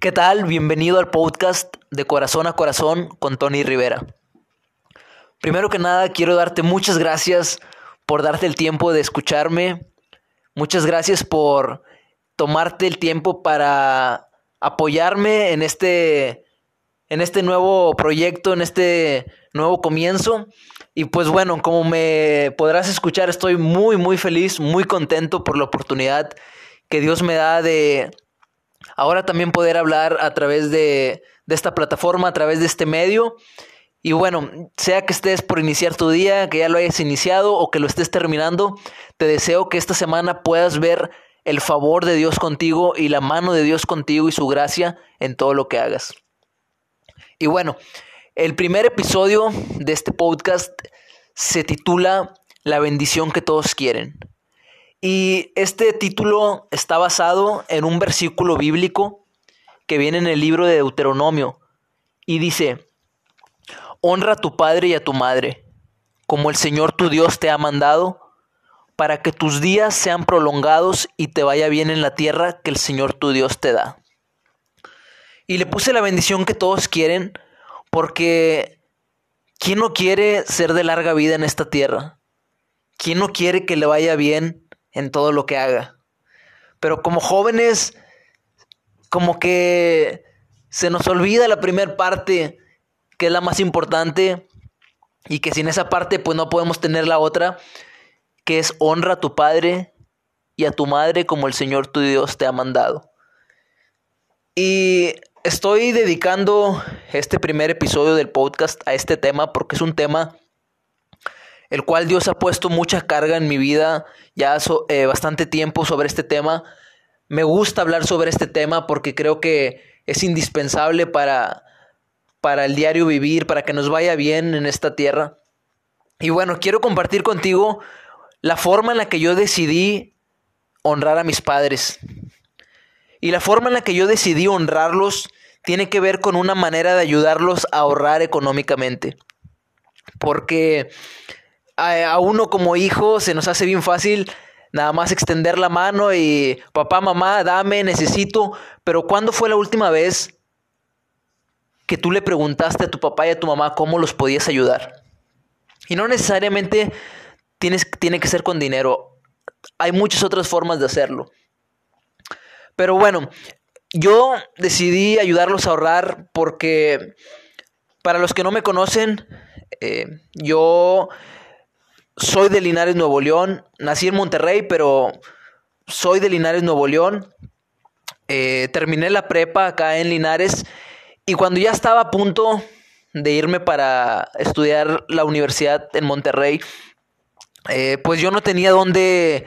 ¿Qué tal? Bienvenido al podcast de Corazón a Corazón con Tony Rivera. Primero que nada, quiero darte muchas gracias por darte el tiempo de escucharme. Muchas gracias por tomarte el tiempo para apoyarme en este, en este nuevo proyecto, en este nuevo comienzo. Y pues bueno, como me podrás escuchar, estoy muy, muy feliz, muy contento por la oportunidad que Dios me da de ahora también poder hablar a través de, esta plataforma, a través de este medio. Y bueno, sea que estés por iniciar tu día, que ya lo hayas iniciado o que lo estés terminando, te deseo que esta semana puedas ver el favor de Dios contigo y la mano de Dios contigo y su gracia en todo lo que hagas. Y bueno, el primer episodio de este podcast se titula La bendición que todos quieren. Y este título está basado en un versículo bíblico que viene en el libro de Deuteronomio y dice, honra a tu padre y a tu madre, como el Señor tu Dios te ha mandado, para que tus días sean prolongados y te vaya bien en la tierra que el Señor tu Dios te da. Y le puse la bendición que todos quieren, porque ¿quién no quiere ser de larga vida en esta tierra? ¿Quién no quiere que le vaya bien en todo lo que haga. Pero como jóvenes, como que se nos olvida la primera parte, que es la más importante, y que sin esa parte pues no podemos tener la otra, que es honra a tu padre y a tu madre como el Señor tu Dios te ha mandado. Y estoy dedicando este primer episodio del podcast a este tema porque es un tema el cual Dios ha puesto mucha carga en mi vida ya eh, bastante tiempo sobre este tema. Me gusta hablar sobre este tema porque creo que es indispensable para, para el diario vivir, para que nos vaya bien en esta tierra. Y bueno, quiero compartir contigo la forma en la que yo decidí honrar a mis padres. Y la forma en la que yo decidí honrarlos tiene que ver con una manera de ayudarlos a ahorrar económicamente. Porque a, uno como hijo se nos hace bien fácil nada más extender la mano y papá, mamá, dame, necesito. Pero ¿cuándo fue la última vez que tú le preguntaste a tu papá y a tu mamá cómo los podías ayudar? Y no necesariamente tienes, tiene que ser con dinero. Hay muchas otras formas de hacerlo. Pero bueno, yo decidí ayudarlos a ahorrar porque para los que no me conocen, eh, yo soy de Linares, Nuevo León. Nací en Monterrey, pero soy de Linares, Nuevo León. Eh, terminé la prepa acá en Linares y cuando ya estaba a punto de irme para estudiar la universidad en Monterrey, eh, pues yo no tenía dónde,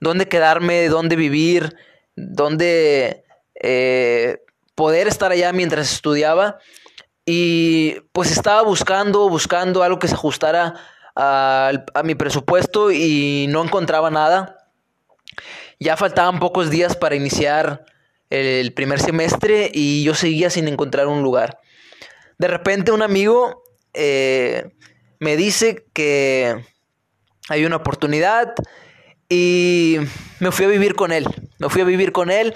dónde quedarme, dónde vivir, dónde eh, poder estar allá mientras estudiaba. Y pues estaba buscando, buscando algo que se ajustara a, mi presupuesto y no encontraba nada. Ya faltaban pocos días para iniciar el primer semestre y yo seguía sin encontrar un lugar. De repente un amigo eh, me dice que hay una oportunidad y me fui a vivir con él. Me fui a vivir con él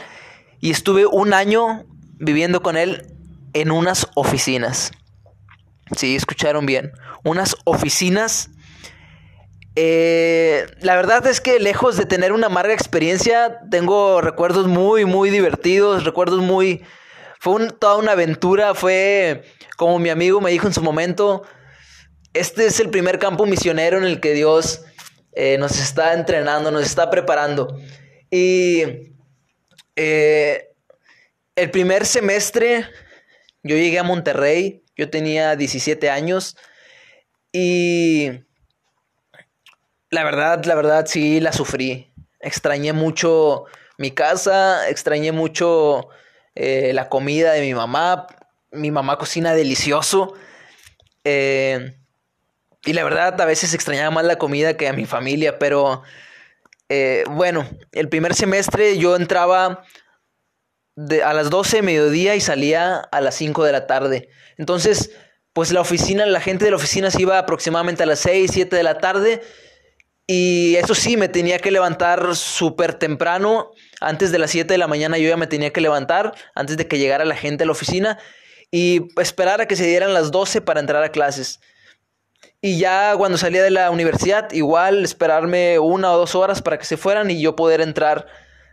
y estuve un año viviendo con él en unas oficinas. Sí, escucharon bien. Unas oficinas. Eh, la verdad es que lejos de tener una amarga experiencia, tengo recuerdos muy, muy divertidos, recuerdos muy... Fue toda una aventura, fue como mi amigo me dijo en su momento, este es el primer campo misionero en el que Dios eh, nos está entrenando, nos está preparando. Y eh, el primer semestre yo llegué a Monterrey, yo tenía 17 años y la verdad, la verdad sí la sufrí. Extrañé mucho mi casa, extrañé mucho eh, la comida de mi mamá. Mi mamá cocina delicioso. Eh, y la verdad, a veces extrañaba más la comida que a mi familia, pero eh, bueno, el primer semestre yo entraba a las 12 de mediodía y salía a las 5 de la tarde. Entonces, pues la oficina, la gente de la oficina se iba aproximadamente a las 6, 7 de la tarde. Y eso sí, me tenía que levantar súper temprano antes de las 7 de la mañana yo ya me tenía que levantar, antes de que llegara la gente a la oficina, y esperar a que se dieran las 12 para entrar a clases. Y ya cuando salía de la universidad, igual esperarme una o dos horas para que se fueran y yo poder entrar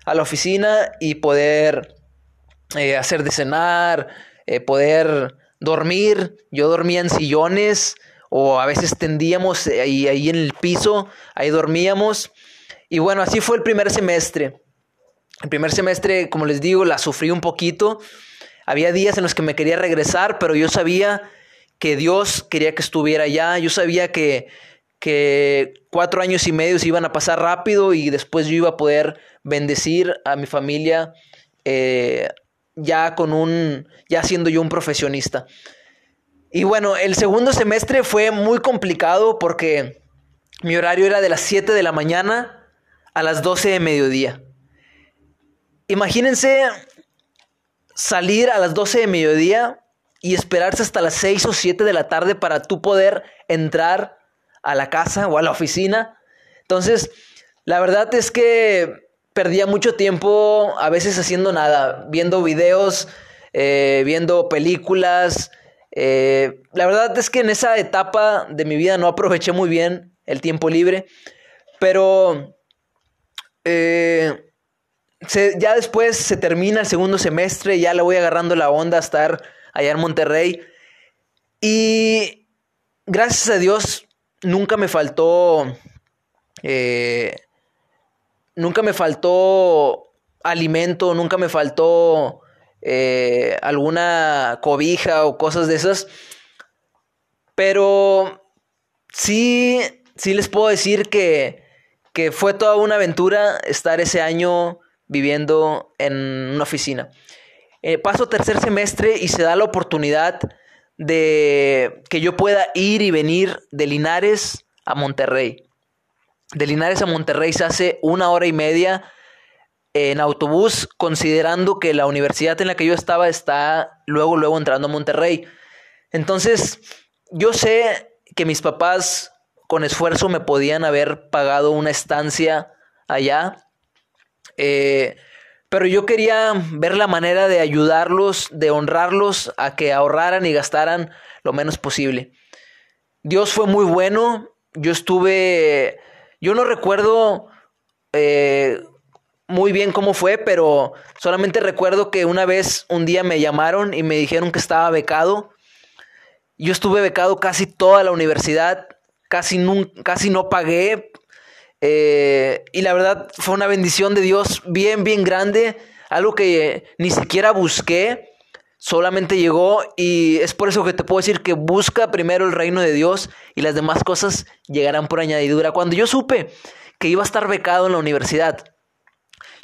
a la oficina y poder eh, hacer de cenar, eh, poder dormir. Yo dormía en sillones o a veces tendíamos ahí, ahí en el piso, ahí dormíamos. Y bueno, así fue el primer semestre. El primer semestre, como les digo, la sufrí un poquito. Había días en los que me quería regresar, pero yo sabía que Dios quería que estuviera allá. Yo sabía que, que cuatro años y medio se iban a pasar rápido y después yo iba a poder bendecir a mi familia eh, ya con un, ya siendo yo un profesionista. Y bueno, el segundo semestre fue muy complicado porque mi horario era de las 7 de la mañana a las 12 de mediodía. Imagínense salir a las 12 de mediodía y esperarse hasta las 6 o 7 de la tarde para tú poder entrar a la casa o a la oficina. Entonces, la verdad es que perdía mucho tiempo a veces haciendo nada, viendo videos, eh, viendo películas. Eh, la verdad es que en esa etapa de mi vida no aproveché muy bien el tiempo libre, pero eh, ya después se termina el segundo semestre, ya le voy agarrando la onda a estar allá en Monterrey. Y gracias a Dios nunca me faltó, eh, nunca me faltó alimento, nunca me faltó eh, alguna cobija o cosas de esas. Pero sí, sí les puedo decir que, que fue toda una aventura estar ese año viviendo en una oficina. Eh, paso tercer semestre y se da la oportunidad de que yo pueda ir y venir de Linares a Monterrey. De Linares a Monterrey se hace una hora y media en autobús, considerando que la universidad en la que yo estaba está luego, luego entrando a Monterrey. Entonces, yo sé que mis papás con esfuerzo me podían haber pagado una estancia allá. Eh, pero yo quería ver la manera de ayudarlos, de honrarlos a que ahorraran y gastaran lo menos posible. Dios fue muy bueno. Yo estuve, yo no recuerdo eh, muy bien cómo fue, pero solamente recuerdo que una vez, un día me llamaron y me dijeron que estaba becado. Yo estuve becado casi toda la universidad, casi, casi no pagué eh, y la verdad fue una bendición de Dios bien, bien grande, algo que ni siquiera busqué, solamente llegó y es por eso que te puedo decir que busca primero el reino de Dios y las demás cosas llegarán por añadidura. Cuando yo supe que iba a estar becado en la universidad,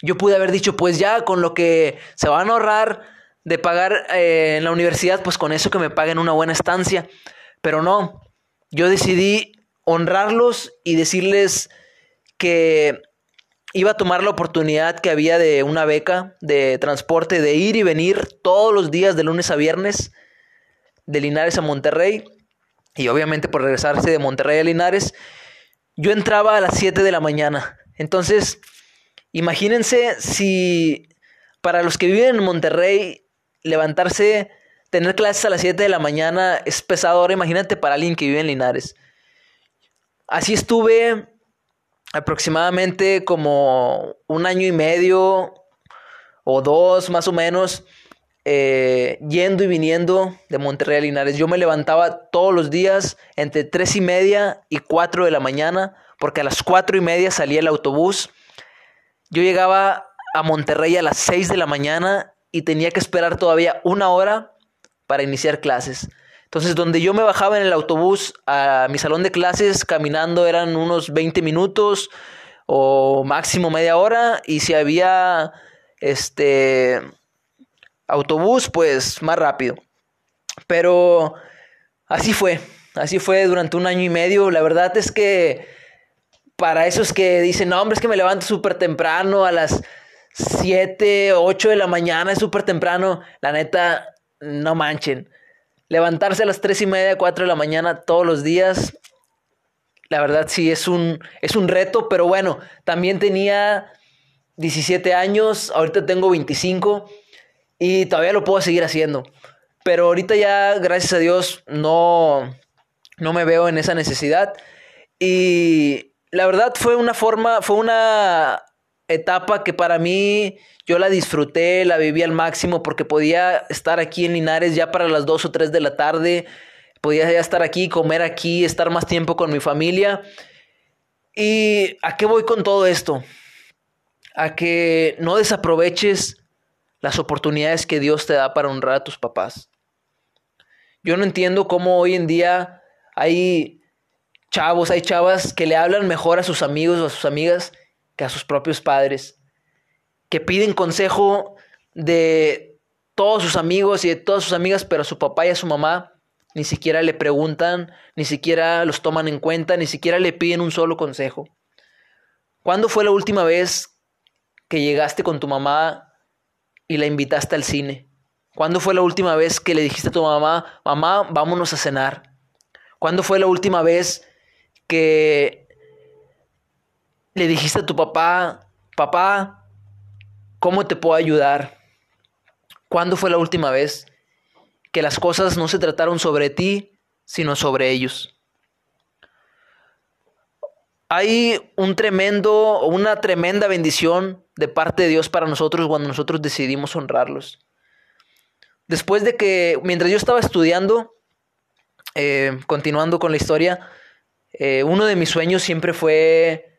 yo pude haber dicho, pues ya con lo que se van a ahorrar de pagar eh, en la universidad, pues con eso que me paguen una buena estancia. Pero no, yo decidí honrarlos y decirles que iba a tomar la oportunidad que había de una beca de transporte, de ir y venir todos los días de lunes a viernes de Linares a Monterrey y obviamente por regresarse de Monterrey a Linares, yo entraba a las 7 de la mañana. Entonces, imagínense si para los que viven en Monterrey, levantarse, tener clases a las 7 de la mañana es pesado. Ahora imagínate para alguien que vive en Linares. Así estuve aproximadamente como un año y medio o dos más o menos eh, yendo y viniendo de Monterrey a Linares. Yo me levantaba todos los días entre tres y media y cuatro de la mañana porque a las cuatro y media salía el autobús. Yo llegaba a Monterrey a las seis de la mañana y tenía que esperar todavía una hora para iniciar clases. Entonces, donde yo me bajaba en el autobús a mi salón de clases, caminando eran unos 20 minutos o máximo media hora. Y si había este autobús, pues más rápido. Pero así fue, así fue durante un año y medio. La verdad es que para esos que dicen, no, hombre, es que me levanto súper temprano, a las 7, 8 de la mañana, es súper temprano. La neta, no manchen levantarse a las 3 y media, 4 de la mañana todos los días, la verdad sí es un, es un reto, pero bueno, también tenía 17 años, ahorita tengo 25 y todavía lo puedo seguir haciendo. Pero ahorita ya, gracias a Dios, no, no me veo en esa necesidad. Y la verdad fue una forma, fue una etapa que para mí yo la disfruté, la viví al máximo porque podía estar aquí en Linares ya para las 2 o 3 de la tarde, podía ya estar aquí, comer aquí, estar más tiempo con mi familia. ¿Y a qué voy con todo esto? A que no desaproveches las oportunidades que Dios te da para honrar a tus papás. Yo no entiendo cómo hoy en día hay chavos, hay chavas que le hablan mejor a sus amigos o a sus amigas a sus propios padres, que piden consejo de todos sus amigos y de todas sus amigas, pero a su papá y a su mamá ni siquiera le preguntan, ni siquiera los toman en cuenta, ni siquiera le piden un solo consejo. ¿Cuándo fue la última vez que llegaste con tu mamá y la invitaste al cine? ¿Cuándo fue la última vez que le dijiste a tu mamá, mamá, vámonos a cenar? ¿Cuándo fue la última vez que le dijiste a tu papá, papá, ¿cómo te puedo ayudar? ¿Cuándo fue la última vez que las cosas no se trataron sobre ti, sino sobre ellos? Hay un tremendo, una tremenda bendición de parte de Dios para nosotros cuando nosotros decidimos honrarlos. Después de que, mientras yo estaba estudiando, eh, continuando con la historia, eh, uno de mis sueños siempre fue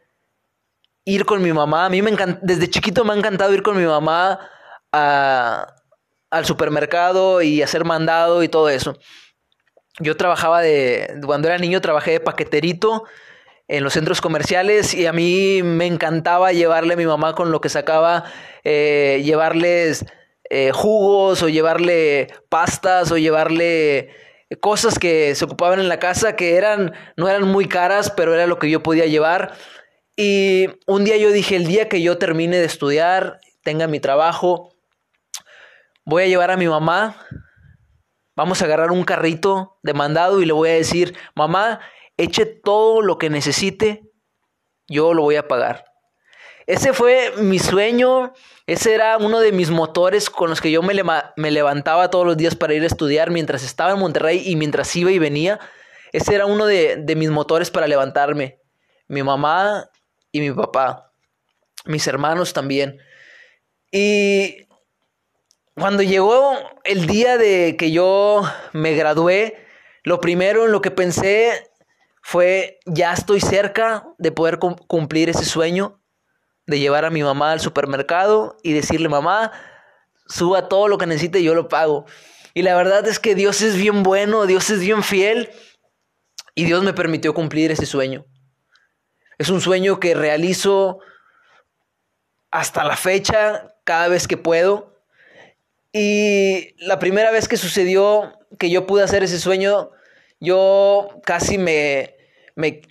ir con mi mamá. A mí me encanta, desde chiquito me ha encantado ir con mi mamá al supermercado y hacer mandado y todo eso. Yo trabajaba de, cuando era niño trabajé de paqueterito en los centros comerciales y a mí me encantaba llevarle a mi mamá con lo que sacaba, eh, llevarles eh, jugos o llevarle pastas o llevarle cosas que se ocupaban en la casa que eran no eran muy caras, pero era lo que yo podía llevar. Y un día yo dije, el día que yo termine de estudiar, tenga mi trabajo, voy a llevar a mi mamá, vamos a agarrar un carrito de mandado y le voy a decir, mamá, eche todo lo que necesite, yo lo voy a pagar. Ese fue mi sueño, ese era uno de mis motores con los que yo me, me, levantaba todos los días para ir a estudiar mientras estaba en Monterrey y mientras iba y venía. Ese era uno de, de mis motores para levantarme. Mi mamá y mi papá, mis hermanos también. Y cuando llegó el día de que yo me gradué, lo primero en lo que pensé fue, ya estoy cerca de poder cumplir ese sueño, de llevar a mi mamá al supermercado y decirle, mamá, suba todo lo que necesite y yo lo pago. Y la verdad es que Dios es bien bueno, Dios es bien fiel y Dios me permitió cumplir ese sueño. Es un sueño que realizo hasta la fecha, cada vez que puedo. Y la primera vez que sucedió que yo pude hacer ese sueño, yo casi me, me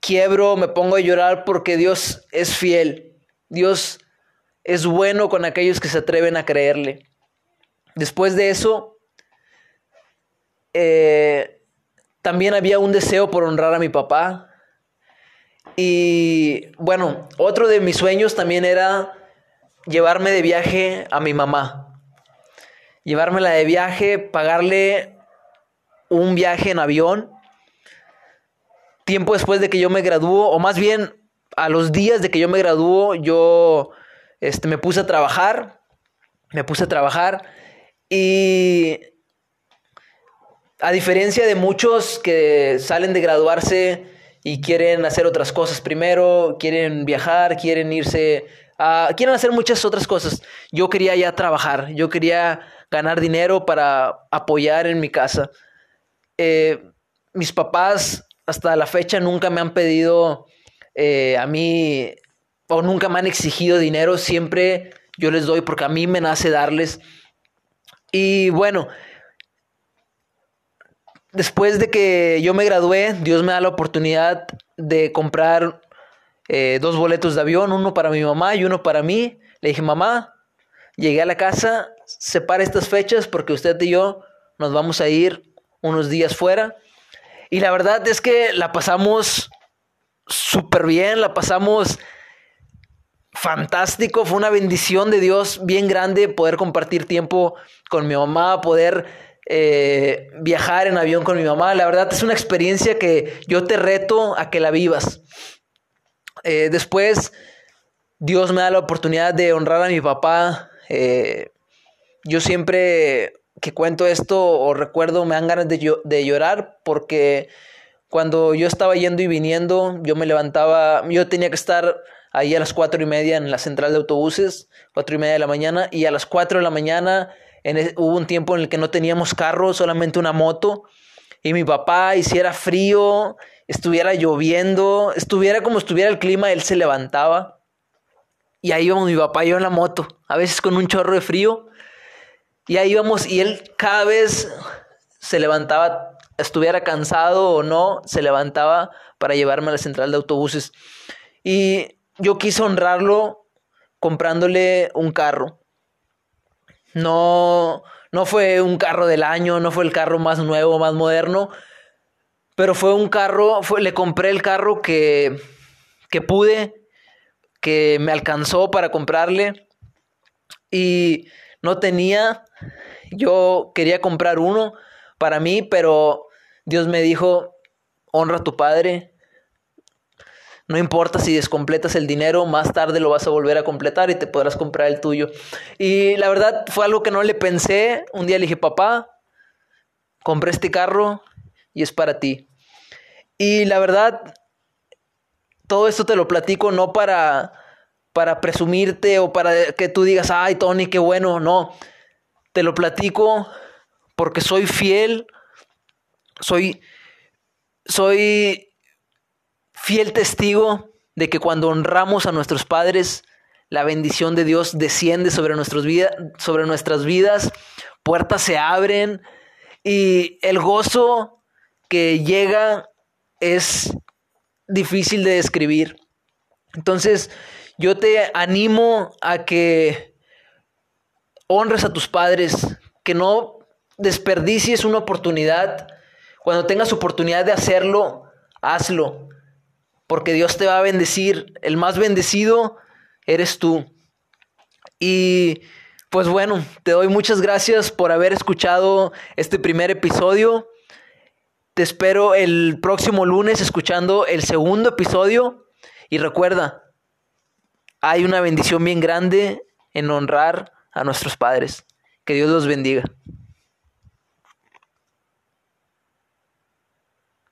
quiebro, me pongo a llorar porque Dios es fiel. Dios es bueno con aquellos que se atreven a creerle. Después de eso, eh, también había un deseo por honrar a mi papá. Y bueno, otro de mis sueños también era llevarme de viaje a mi mamá. Llevármela de viaje, pagarle un viaje en avión. Tiempo después de que yo me graduó, o más bien a los días de que yo me graduó, yo este, me puse a trabajar. Me puse a trabajar y a diferencia de muchos que salen de graduarse y quieren hacer otras cosas primero, quieren viajar, quieren irse a... quieren hacer muchas otras cosas. Yo quería ya trabajar, yo quería ganar dinero para apoyar en mi casa. Eh, mis papás hasta la fecha nunca me han pedido eh, a mí o nunca me han exigido dinero, siempre yo les doy porque a mí me nace darles. Y bueno, después de que yo me gradué, Dios me da la oportunidad de comprar eh, dos boletos de avión, uno para mi mamá y uno para mí. Le dije, mamá, llegué a la casa, separa estas fechas porque usted y yo nos vamos a ir unos días fuera. Y la verdad es que la pasamos súper bien, la pasamos fantástico, fue una bendición de Dios bien grande poder compartir tiempo con mi mamá, poder eh, viajar en avión con mi mamá. La verdad es una experiencia que yo te reto a que la vivas. Eh, después, Dios me da la oportunidad de honrar a mi papá. Eh, yo siempre que cuento esto o recuerdo me dan ganas de, llorar porque cuando yo estaba yendo y viniendo, yo me levantaba, yo tenía que estar ahí a las cuatro y media en la central de autobuses, cuatro y media de la mañana, y a las cuatro de la mañana en hubo un tiempo en el que no teníamos carro, solamente una moto, y mi papá hiciera frío, estuviera lloviendo, estuviera como estuviera el clima, él se levantaba. Y ahí íbamos mi papá y yo en la moto, a veces con un chorro de frío. Y ahí íbamos y él cada vez se levantaba estuviera cansado o no, se levantaba para llevarme a la central de autobuses. Y yo quise honrarlo comprándole un carro. No, no fue un carro del año, no fue el carro más nuevo, más moderno, pero fue un carro, fue, le compré el carro que, que pude, que me alcanzó para comprarle y no tenía, yo quería comprar uno para mí, pero Dios me dijo, honra a tu padre. No importa si descompletas el dinero, más tarde lo vas a volver a completar y te podrás comprar el tuyo. Y la verdad fue algo que no le pensé. Un día le dije, papá, compré este carro y es para ti. Y la verdad, todo esto te lo platico no para, para presumirte o para que tú digas, ay, Tony, qué bueno. No, te lo platico porque soy fiel soy, soy fiel testigo de que cuando honramos a nuestros padres, la bendición de Dios desciende sobre, nuestros sobre nuestras vidas, puertas se abren y el gozo que llega es difícil de describir. Entonces, yo te animo a que honres a tus padres, que no desperdicies una oportunidad cuando tengas oportunidad de hacerlo, hazlo, porque Dios te va a bendecir. El más bendecido eres tú. Y pues bueno, te doy muchas gracias por haber escuchado este primer episodio. Te espero el próximo lunes escuchando el segundo episodio. Y recuerda, hay una bendición bien grande en honrar a nuestros padres. Que Dios los bendiga.